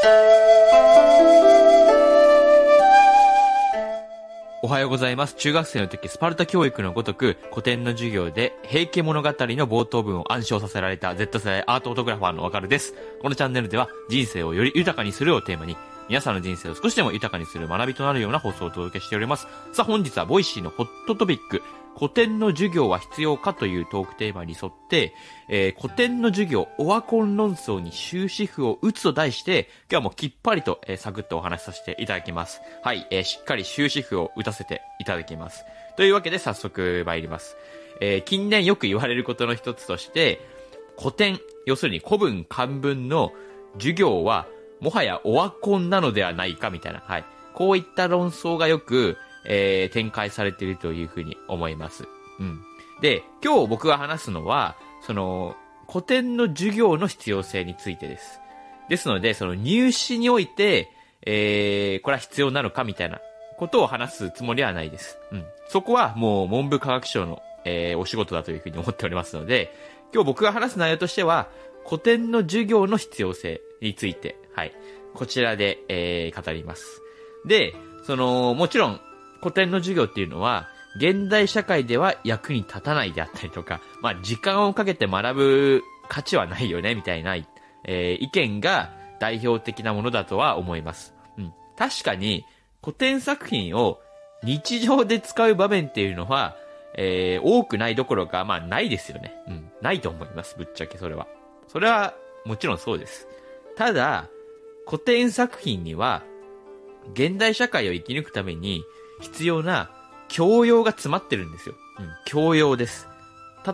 おはようございます。中学生の時、スパルタ教育のごとく、古典の授業で、平家物語の冒頭文を暗唱させられた Z 世代アートフォトグラファーのわかるです。このチャンネルでは、人生をより豊かにするをテーマに、皆さんの人生を少しでも豊かにする学びとなるような放送をお届けしております。さあ、本日は Voicy のホットトピック、古典の授業は必要かというトークテーマに沿って、えー古典の授業、オワコン論争に終止符を打つと題して、今日はもうきっぱりと、えーサクッとお話しさせていただきます。はい、えーしっかり終止符を打たせていただきます。というわけで早速参ります。えー近年よく言われることの一つとして、古典、要するに古文漢文の授業は、もはやオワコンなのではないかみたいな、はい。こういった論争がよく、えー展開されているというふうに思います。うん。で、今日僕が話すのは、その、古典の授業の必要性についてです。ですので、その入試において、えー、これは必要なのかみたいなことを話すつもりはないです。うん。そこはもう文部科学省の、えー、お仕事だというふうに思っておりますので、今日僕が話す内容としては、古典の授業の必要性について、はい。こちらで、えー、語ります。で、その、もちろん、古典の授業っていうのは、現代社会では役に立たないであったりとか、まあ、時間をかけて学ぶ価値はないよね、みたいな、えー意見が代表的なものだとは思います。うん。確かに、古典作品を日常で使う場面っていうのは、えー多くないどころか、まあ、ないですよね。うん。ないと思います、ぶっちゃけそれは。それは、もちろんそうです。ただ、古典作品には、現代社会を生き抜くために必要な教養が詰まってるんですよ。うん、教養です。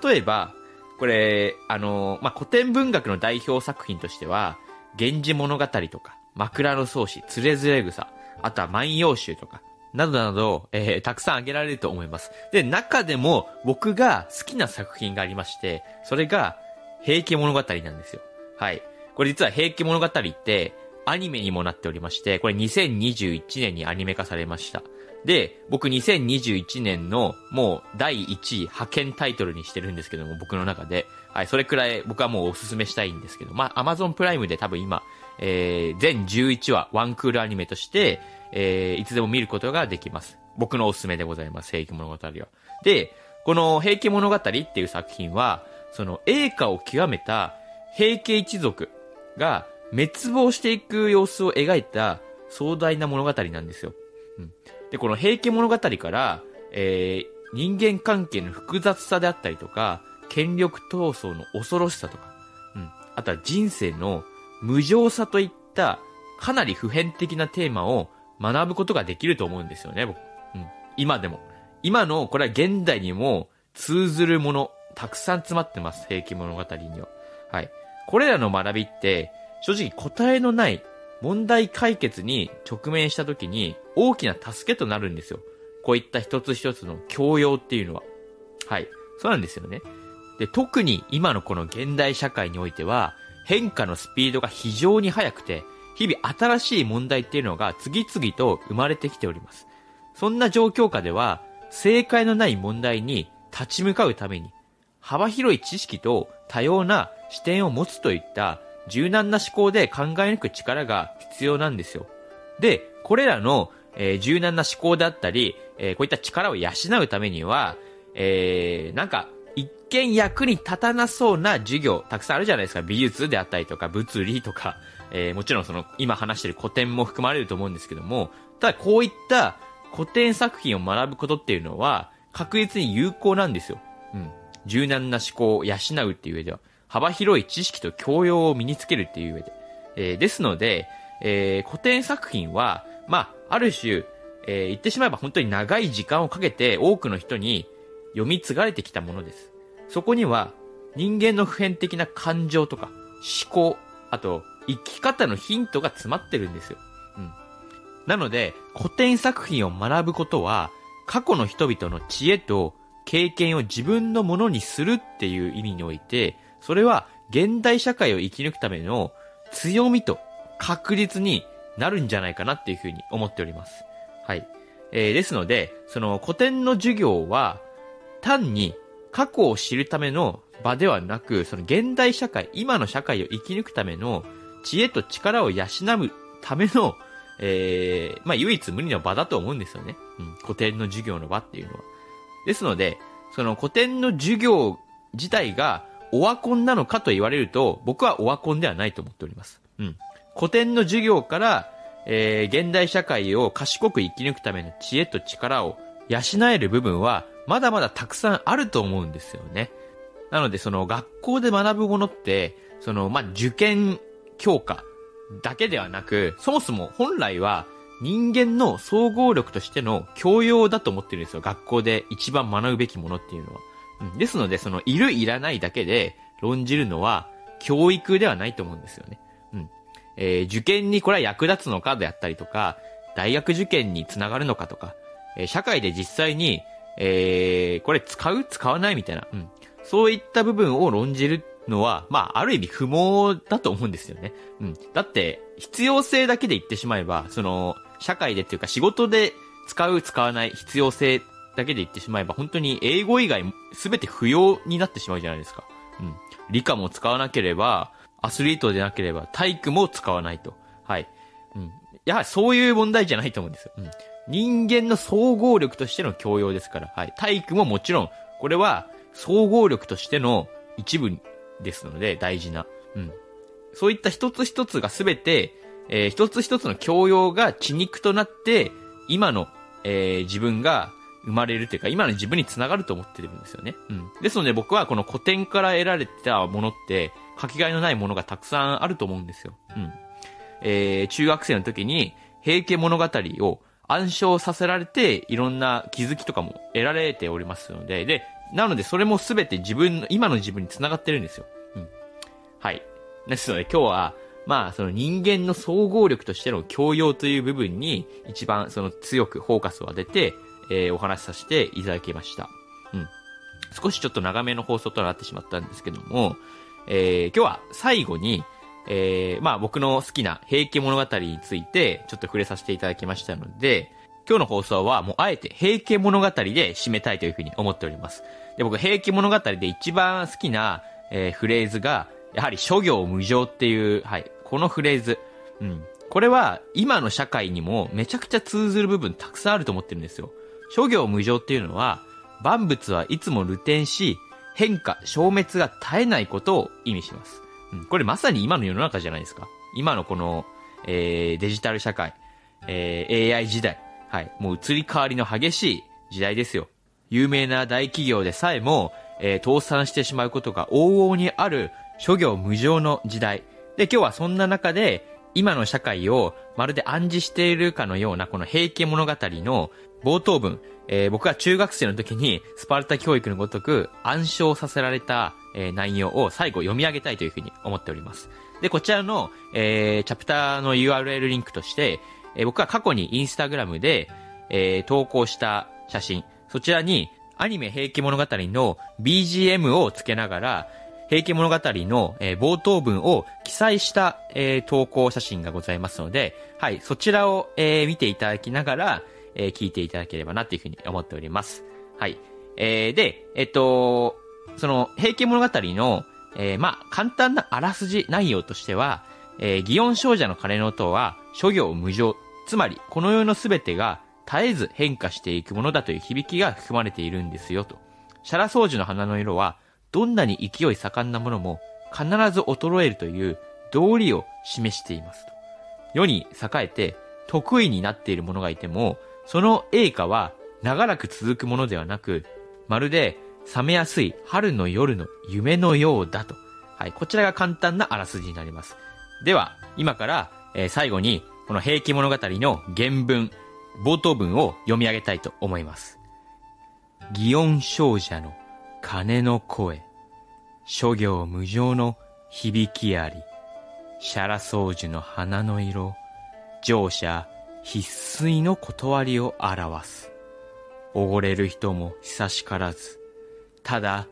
例えば、これ、あの、まあ、古典文学の代表作品としては、源氏物語とか、枕草子、つれづれ草、あとは万葉集とか、などなど、えーたくさん挙げられると思います。で、中でも僕が好きな作品がありまして、それが、平家物語なんですよ。はい。これ実は平家物語って、アニメにもなっておりまして、これ2021年にアニメ化されました。で、僕2021年のもう第1位派遣タイトルにしてるんですけども、僕の中で。はい、それくらい僕はもうおすすめしたいんですけど、まあ、Amazon プライムで多分今、えー、全11話、ワンクールアニメとして、えー、いつでも見ることができます。僕のおすすめでございます、平家物語は。で、この平家物語っていう作品は、その栄華を極めた平家一族が滅亡していく様子を描いた壮大な物語なんですよ。うん、で、この平家物語から、えー、人間関係の複雑さであったりとか、権力闘争の恐ろしさとか、うん、あとは人生の無常さといったかなり普遍的なテーマを学ぶことができると思うんですよね、僕。うん、今でも。今の、これは現代にも通ずるもの、たくさん詰まってます、平家物語には。はい。これらの学びって、正直答えのない問題解決に直面した時に大きな助けとなるんですよ。こういった一つ一つの教養っていうのは。はい。そうなんですよね。で、特に今のこの現代社会においては、変化のスピードが非常に速くて、日々新しい問題っていうのが次々と生まれてきております。そんな状況下では、正解のない問題に立ち向かうために、幅広い知識と多様な視点を持つといった柔軟な思考で考え抜く力が必要なんですよ。で、これらの、えー柔軟な思考だったり、えーこういった力を養うためには、えーなんか、一見役に立たなそうな授業、たくさんあるじゃないですか。美術であったりとか、物理とか、えーもちろんその、今話してる古典も含まれると思うんですけども、ただこういった古典作品を学ぶことっていうのは、確実に有効なんですよ。うん。柔軟な思考を養うっていう上では、幅広い知識と教養を身につけるっていう上で。えーですので、えー古典作品は、まあ、ある種、えー言ってしまえば本当に長い時間をかけて多くの人に読み継がれてきたものです。そこには、人間の普遍的な感情とか、思考、あと、生き方のヒントが詰まってるんですよ。うん。なので、古典作品を学ぶことは、過去の人々の知恵と経験を自分のものにするっていう意味において、それは現代社会を生き抜くための強みと確実になるんじゃないかなっていうふうに思っております。はい。えーですので、その古典の授業は、単に過去を知るための場ではなく、その現代社会、今の社会を生き抜くための知恵と力を養うための、えー、まあ、唯一無二の場だと思うんですよね。うん。古典の授業の場っていうのは。ですので、その古典の授業自体がオワコンなのかと言われると、僕はオワコンではないと思っております。うん。古典の授業から、えー、現代社会を賢く生き抜くための知恵と力を養える部分は、まだまだたくさんあると思うんですよね。なので、その学校で学ぶものって、その、まあ、受験教科だけではなく、そもそも本来は人間の総合力としての教養だと思ってるんですよ。学校で一番学ぶべきものっていうのは。ですので、その、いる、いらないだけで論じるのは、教育ではないと思うんですよね。うん。えー、受験にこれは役立つのかであったりとか、大学受験につながるのかとか、えー、社会で実際に、えー、これ使う？使わないみたいな、うん。そういった部分を論じるのは、まあ、ある意味不毛だと思うんですよね。うん。だって、必要性だけで言ってしまえば、その、社会でっていうか仕事で使う、使わない？必要性だけで言ってしまえば、本当に英語以外全て不要になってしまうじゃないですか。うん。理科も使わなければ、アスリートでなければ体育も使わないと。はい。うん。やはりそういう問題じゃないと思うんですよ。うん。人間の総合力としての教養ですから。はい。体育ももちろん、これは総合力としての一部ですので、大事な。うん。そういった一つ一つがすべて、えー、一つ一つの教養が血肉となって、今の、えー、自分が生まれるというか、今の自分につながると思ってるんですよね。うん。ですので僕はこの古典から得られたものって、かけがえのないものがたくさんあると思うんですよ。うん。えー、中学生の時に、平家物語を暗唱させられて、いろんな気づきとかも得られておりますので、で、なのでそれもすべて自分の、今の自分につながってるんですよ。うん。はい。ですので今日は、まあ、その人間の総合力としての教養という部分に一番その強くフォーカスを当てて、えー、お話しさせていただきました。うん。少しちょっと長めの放送となってしまったんですけども、えー、今日は最後に、えー、まあ僕の好きな平家物語についてちょっと触れさせていただきましたので、今日の放送はもうあえて平家物語で締めたいというふうに思っております。で、僕平家物語で一番好きな、えー、フレーズが、やはり諸行無常っていう、はい、このフレーズ。うん。これは今の社会にもめちゃくちゃ通ずる部分たくさんあると思ってるんですよ。諸行無常っていうのは、万物はいつも流転し、変化、消滅が絶えないことを意味します。うん、これまさに今の世の中じゃないですか。今のこの、えー、デジタル社会、えー、AI 時代、はい、もう移り変わりの激しい時代ですよ。有名な大企業でさえも、えー、倒産してしまうことが往々にある諸行無常の時代。で、今日はそんな中で、今の社会をまるで暗示しているかのようなこの平家物語の冒頭文、えー、僕は中学生の時にスパルタ教育のごとく暗唱させられた、えー、内容を最後読み上げたいというふうに思っております。で、こちらの、えー、チャプターの URL リンクとして、えー、僕は過去にインスタグラムで、えー、投稿した写真、そちらにアニメ平家物語の BGM をつけながら、平家物語の、えー、冒頭文を記載した、えー、投稿写真がございますので、はい、そちらを、えー、見ていただきながら、えー、聞いていただければなというふうに思っております。はい。えー、で、えっと、その、平家物語の、えー、まあ、簡単なあらすじ内容としては、えー、祇園少女の鐘の音は、諸行無常、つまり、この世のすべてが絶えず変化していくものだという響きが含まれているんですよと。シャラ掃除の花の色は、どんなに勢い盛んなものも必ず衰えるという道理を示していますと。世に栄えて得意になっている者がいても、その栄華は長らく続くものではなく、まるで冷めやすい春の夜の夢のようだと。はい、こちらが簡単なあらすじになります。では、今から、えー、最後に、この平気物語の原文、冒頭文を読み上げたいと思います。祇園少女の鐘の声、諸行無常の響きあり、シャラ掃除の花の色、乗車必須の断りを表す。おごれる人も久しからず、ただ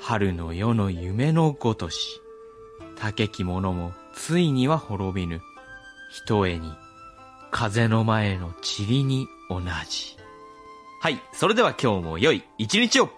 春の夜の夢のごとし、竹き者もついには滅びぬ、ひとえに、風の前の塵に同じ。はい、それでは今日も良い一日を